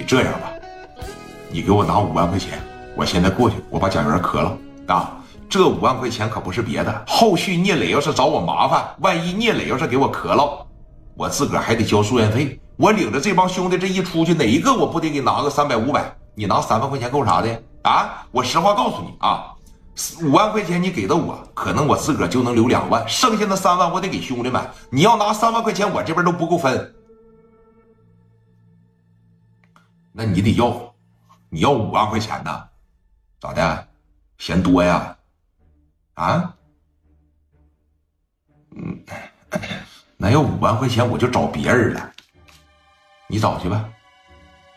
你这样吧，你给我拿五万块钱，我现在过去，我把蒋元磕了啊！这五万块钱可不是别的，后续聂磊要是找我麻烦，万一聂磊要是给我磕了，我自个儿还得交住院费。我领着这帮兄弟这一出去，哪一个我不得给拿个三百五百？你拿三万块钱够啥的啊？我实话告诉你啊，五万块钱你给的我，可能我自个儿就能留两万，剩下的三万我得给兄弟们。你要拿三万块钱，我这边都不够分。那你得要，你要五万块钱呢？咋的？嫌多呀？啊？嗯，那要五万块钱，我就找别人了。你找去吧。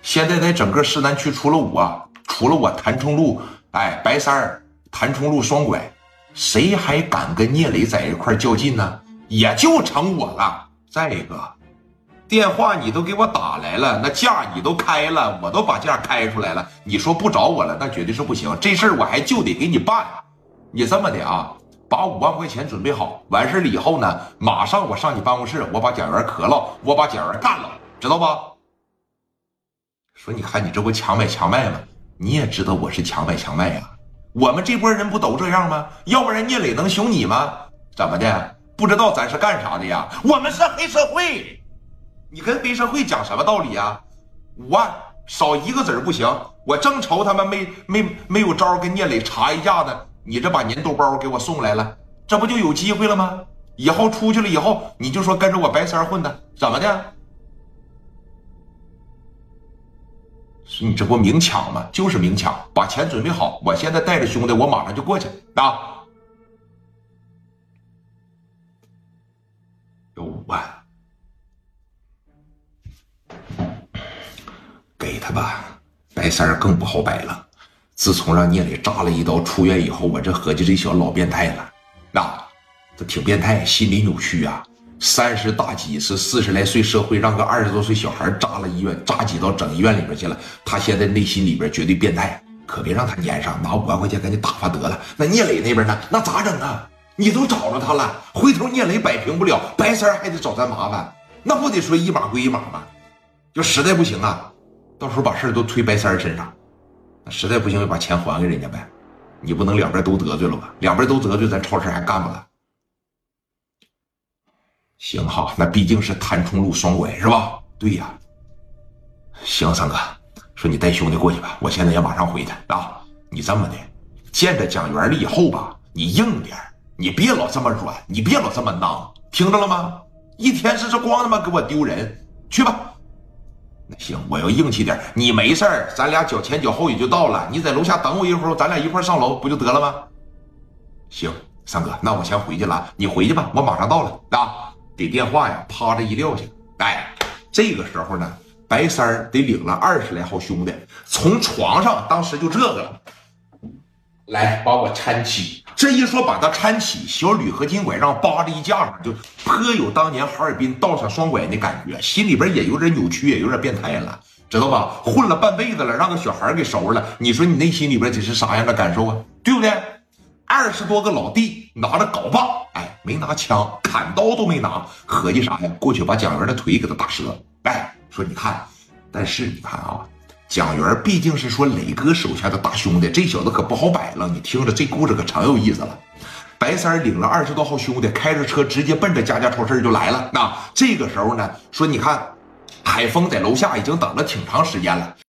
现在在整个市南区，除了我，除了我谭冲路，哎，白三儿，谭冲路双拐，谁还敢跟聂磊在一块较劲呢？也就成我了。再一个，电话你都给我打来了，那价你都开了，我都把价开出来了。你说不找我了，那绝对是不行。这事儿我还就得给你办。你这么的啊，把五万块钱准备好，完事儿了以后呢，马上我上你办公室，我把蒋元磕了，我把蒋元干了，知道吧？说，你看你这不强买强卖吗？你也知道我是强买强卖呀。我们这波人不都这样吗？要不然聂磊能凶你吗？怎么的？不知道咱是干啥的呀？我们是黑社会。你跟黑社会讲什么道理啊？五万少一个子儿不行。我正愁他们没没没有招跟聂磊查一架呢。你这把年度包给我送来了，这不就有机会了吗？以后出去了以后，你就说跟着我白三混的，怎么的？你这不明抢吗？就是明抢，把钱准备好，我现在带着兄弟，我马上就过去啊！有五万，他吧。白三儿更不好摆了。自从让聂磊扎了一刀出院以后，我这合计这小子老变态了，啊，这挺变态，心理扭曲啊。三十大几是四十来岁社会，让个二十多岁小孩扎了医院，扎几刀整医院里边去了。他现在内心里边绝对变态，可别让他粘上，拿五万块钱赶紧打发得了。那聂磊那边呢？那咋整啊？你都找着他了，回头聂磊摆平不了，白三还得找咱麻烦，那不得说一码归一码吗？就实在不行啊，到时候把事都推白三身上，那实在不行就把钱还给人家呗。你不能两边都得罪了吧？两边都得罪，咱超市还干不了。行哈，那毕竟是谭冲路双拐是吧？对呀。行，三哥，说你带兄弟过去吧，我现在也马上回去啊。你这么的，见着蒋元了以后吧，你硬点，你别老这么软，你别老这么囊，听着了吗？一天是这光他妈给我丢人，去吧。那行，我要硬气点，你没事儿，咱俩脚前脚后也就到了。你在楼下等我一会儿，咱俩一块上楼不就得了吗？行，三哥，那我先回去了，你回去吧，我马上到了啊。给电话呀，啪着一撂下。哎，这个时候呢，白三得领了二十来号兄弟，从床上当时就这个了，来把我搀起。这一说把他搀起，小吕和金拐杖扒着衣架上，就颇有当年哈尔滨道上双拐那感觉，心里边也有点扭曲，也有点变态了，知道吧？混了半辈子了，让个小孩给收拾了，你说你内心里边得是啥样的感受啊？对不对？二十多个老弟拿着镐把，哎，没拿枪，砍刀都没拿，合计啥呀？过去把蒋元的腿给他打折。哎，说你看，但是你看啊，蒋元毕竟是说磊哥手下的大兄弟，这小子可不好摆了。你听着，这故事可成有意思了。白三领了二十多号兄弟，开着车直接奔着家家超市就来了。那这个时候呢，说你看，海峰在楼下已经等了挺长时间了。